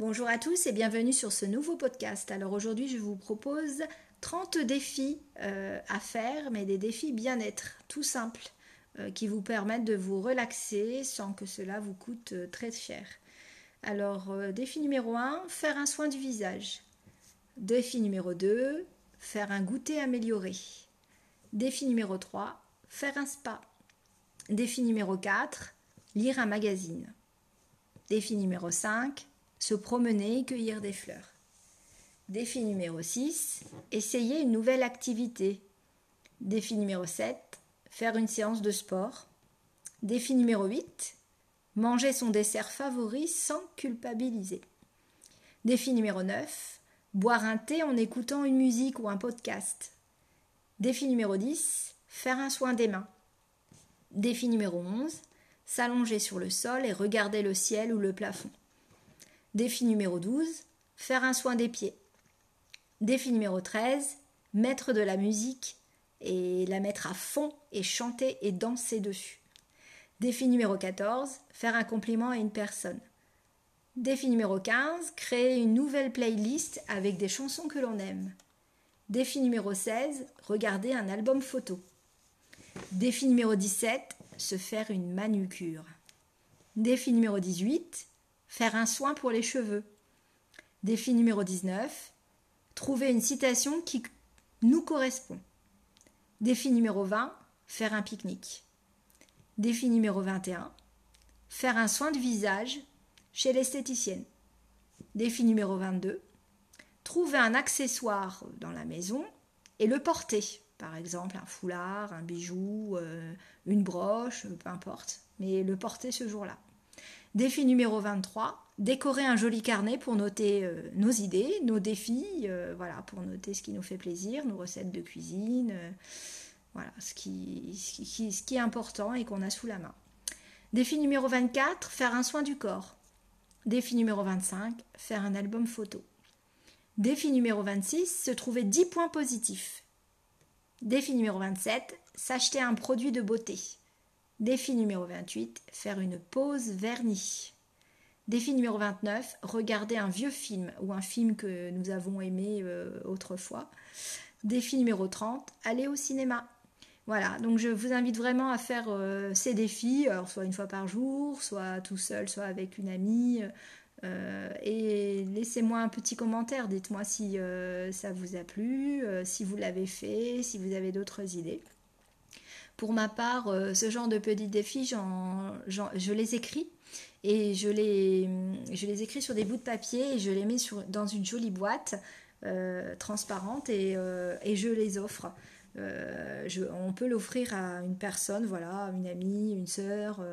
Bonjour à tous et bienvenue sur ce nouveau podcast. Alors aujourd'hui je vous propose 30 défis euh, à faire, mais des défis bien-être, tout simples, euh, qui vous permettent de vous relaxer sans que cela vous coûte euh, très cher. Alors défi numéro 1, faire un soin du visage. Défi numéro 2, faire un goûter amélioré. Défi numéro 3, faire un spa. Défi numéro 4, lire un magazine. Défi numéro 5, se promener et cueillir des fleurs. Défi numéro 6, essayer une nouvelle activité. Défi numéro 7, faire une séance de sport. Défi numéro 8, manger son dessert favori sans culpabiliser. Défi numéro 9, boire un thé en écoutant une musique ou un podcast. Défi numéro 10, faire un soin des mains. Défi numéro 11, s'allonger sur le sol et regarder le ciel ou le plafond. Défi numéro 12, faire un soin des pieds. Défi numéro 13, mettre de la musique et la mettre à fond et chanter et danser dessus. Défi numéro 14, faire un compliment à une personne. Défi numéro 15, créer une nouvelle playlist avec des chansons que l'on aime. Défi numéro 16, regarder un album photo. Défi numéro 17, se faire une manucure. Défi numéro 18, Faire un soin pour les cheveux. Défi numéro 19. Trouver une citation qui nous correspond. Défi numéro 20. Faire un pique-nique. Défi numéro 21. Faire un soin de visage chez l'esthéticienne. Défi numéro 22. Trouver un accessoire dans la maison et le porter. Par exemple, un foulard, un bijou, euh, une broche, peu importe. Mais le porter ce jour-là. Défi numéro 23, décorer un joli carnet pour noter euh, nos idées, nos défis, euh, voilà, pour noter ce qui nous fait plaisir, nos recettes de cuisine, euh, voilà, ce qui, ce qui, est important et qu'on a sous la main. Défi numéro 24, faire un soin du corps. Défi numéro 25, faire un album photo. Défi numéro 26, se trouver 10 points positifs. Défi numéro 27, s'acheter un produit de beauté. Défi numéro 28, faire une pause vernis. Défi numéro 29, regarder un vieux film ou un film que nous avons aimé euh, autrefois. Défi numéro 30, aller au cinéma. Voilà, donc je vous invite vraiment à faire euh, ces défis, soit une fois par jour, soit tout seul, soit avec une amie. Euh, et laissez-moi un petit commentaire, dites-moi si ça vous a plu, si vous l'avez fait, si vous avez d'autres idées. Pour ma part, euh, ce genre de petits défis, je les écris et je les, écris sur des bouts de papier et je les mets dans une jolie boîte euh, transparente et, euh, et, je les offre. on peut l'offrir à une personne, voilà, une amie, une sœur,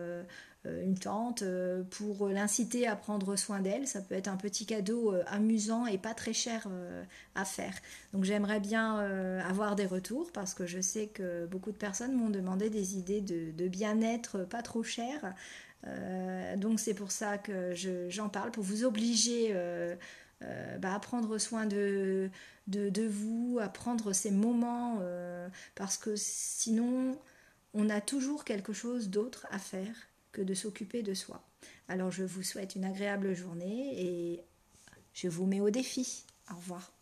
une tante euh, pour l'inciter à prendre soin d'elle. Ça peut être un petit cadeau euh, amusant et pas très cher à faire. Donc j'aimerais bien avoir des retours parce que je sais que beaucoup de personnes m'ont demandé des idées de, bien-être pas trop chères. donc c'est pour ça que j'en parle, pour vous obliger bah, à prendre soin de, vous, à prendre ces moments, parce que sinon on a toujours quelque chose d'autre à faire de s'occuper de soi. Alors je vous souhaite une agréable journée et je vous mets au défi. Au revoir.